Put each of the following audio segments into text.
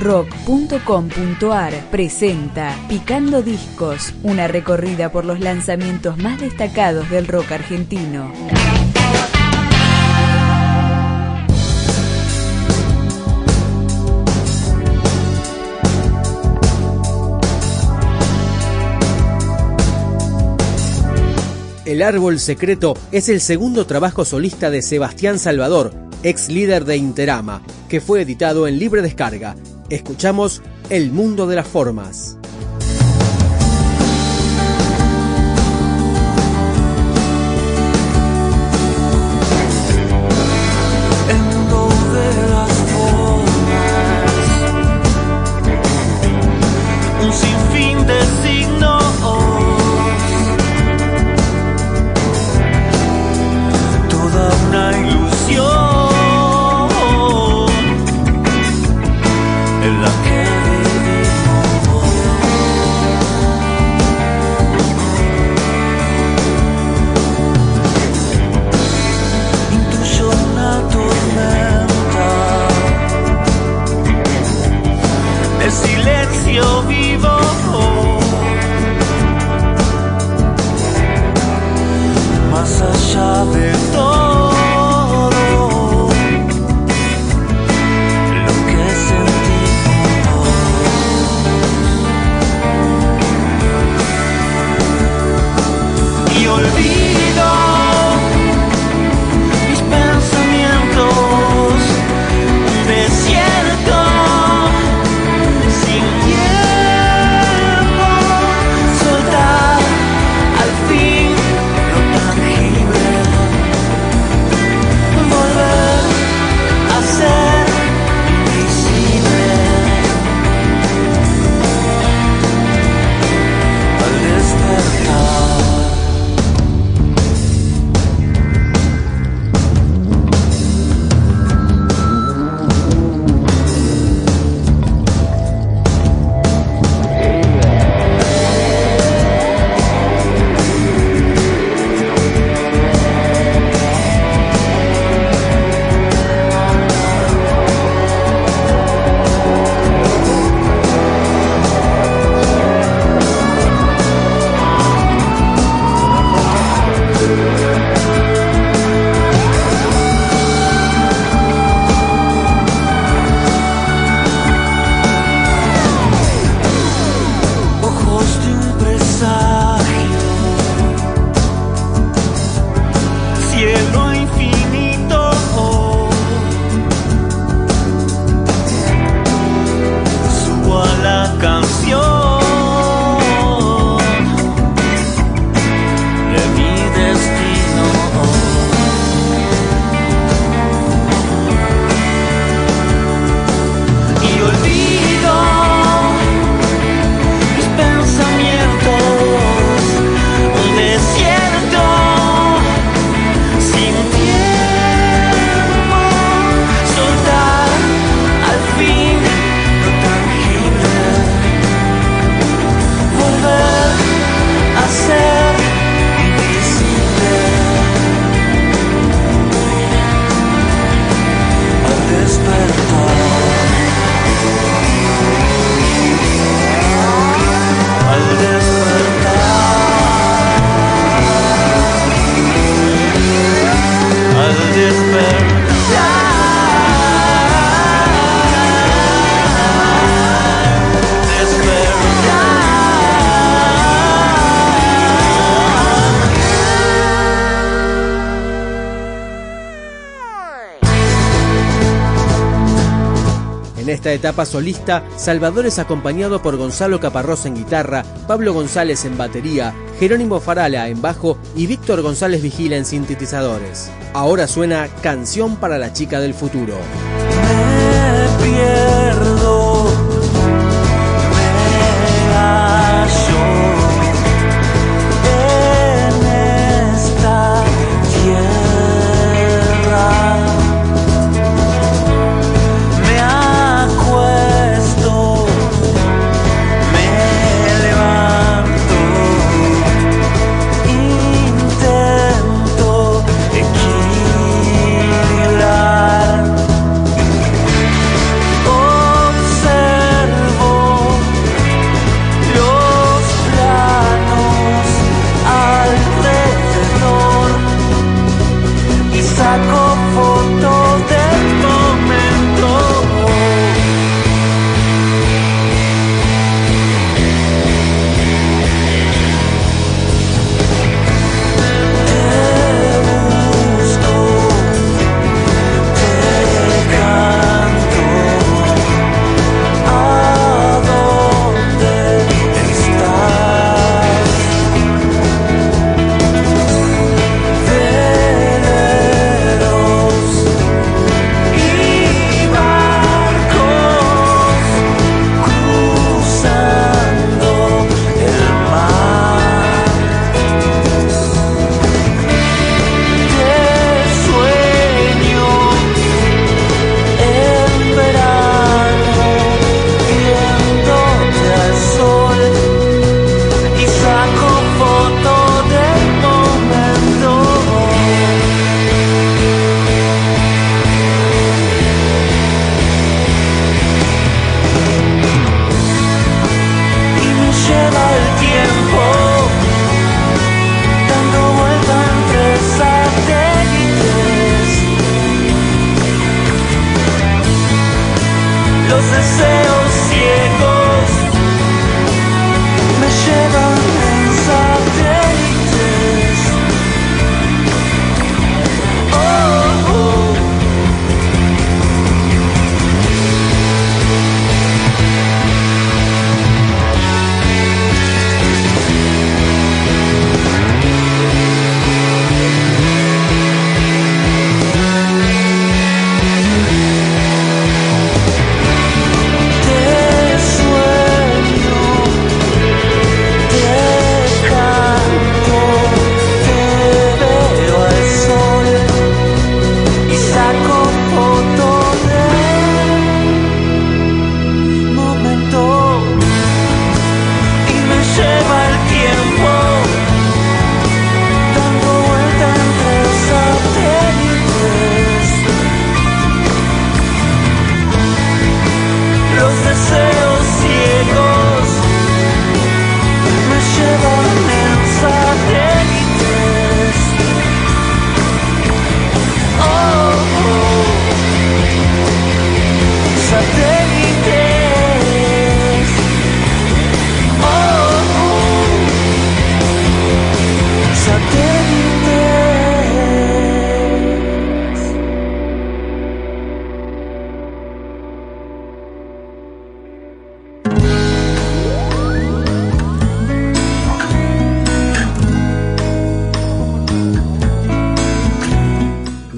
rock.com.ar presenta Picando Discos, una recorrida por los lanzamientos más destacados del rock argentino. El Árbol Secreto es el segundo trabajo solista de Sebastián Salvador, ex líder de Interama, que fue editado en libre descarga. Escuchamos El Mundo de las Formas. chave, todo. Etapa solista, Salvador es acompañado por Gonzalo Caparrós en guitarra, Pablo González en batería, Jerónimo Farala en bajo y Víctor González Vigila en sintetizadores. Ahora suena Canción para la chica del futuro.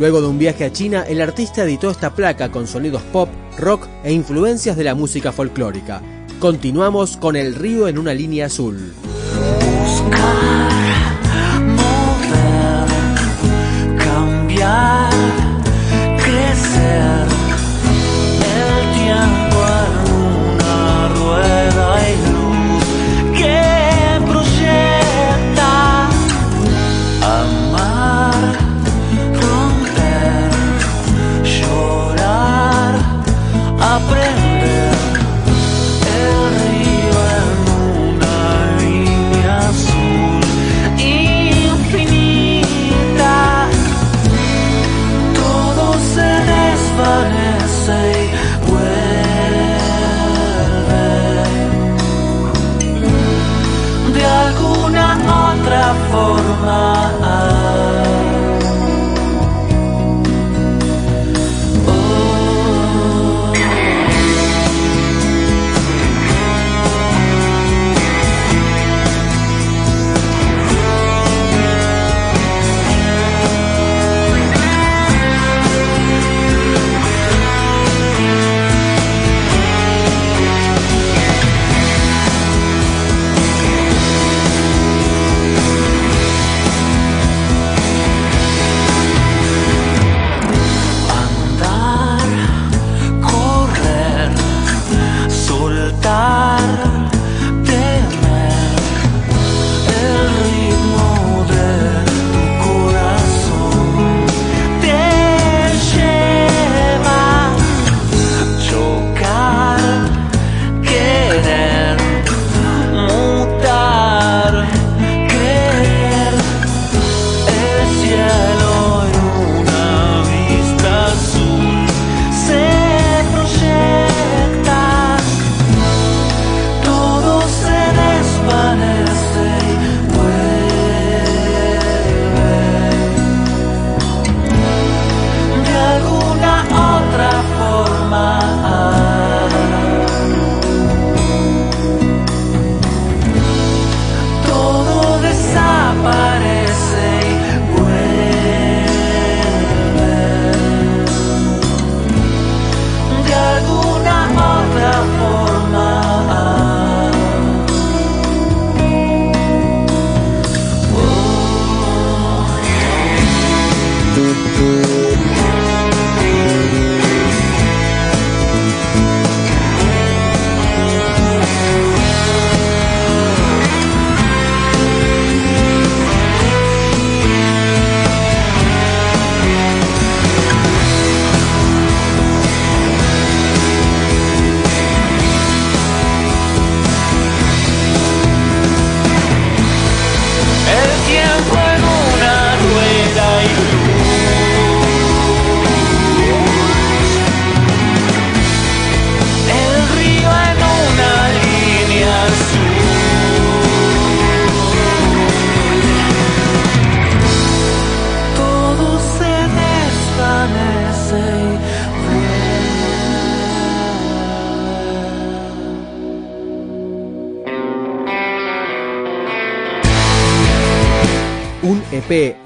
Luego de un viaje a China, el artista editó esta placa con sonidos pop, rock e influencias de la música folclórica. Continuamos con El río en una línea azul. forma.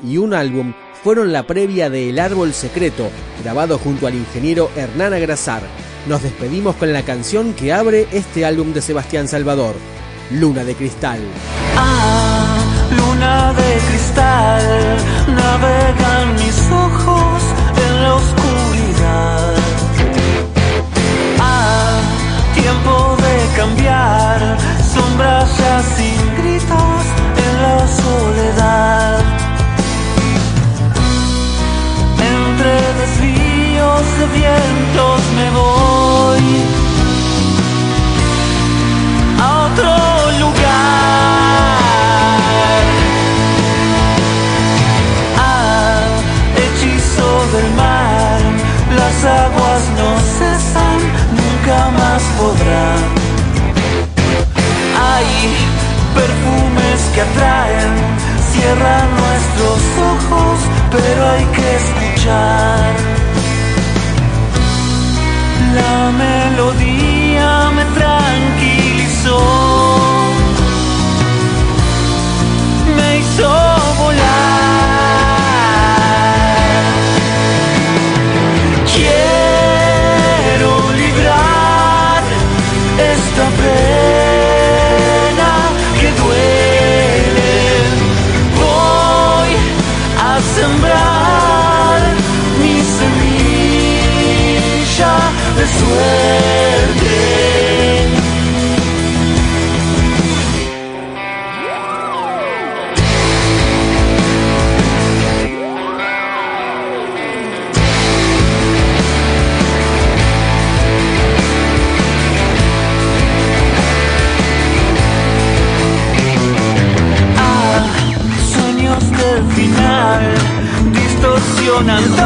Y un álbum fueron la previa de El Árbol Secreto, grabado junto al ingeniero Hernán Agrasar. Nos despedimos con la canción que abre este álbum de Sebastián Salvador, Luna de Cristal. Ah, luna de cristal, navegan mis ojos en la oscuridad. Ah, tiempo de cambiar, sombras ya sin cierran nuestros ojos, pero hay que escuchar. La melodía me tranquilizó, なんと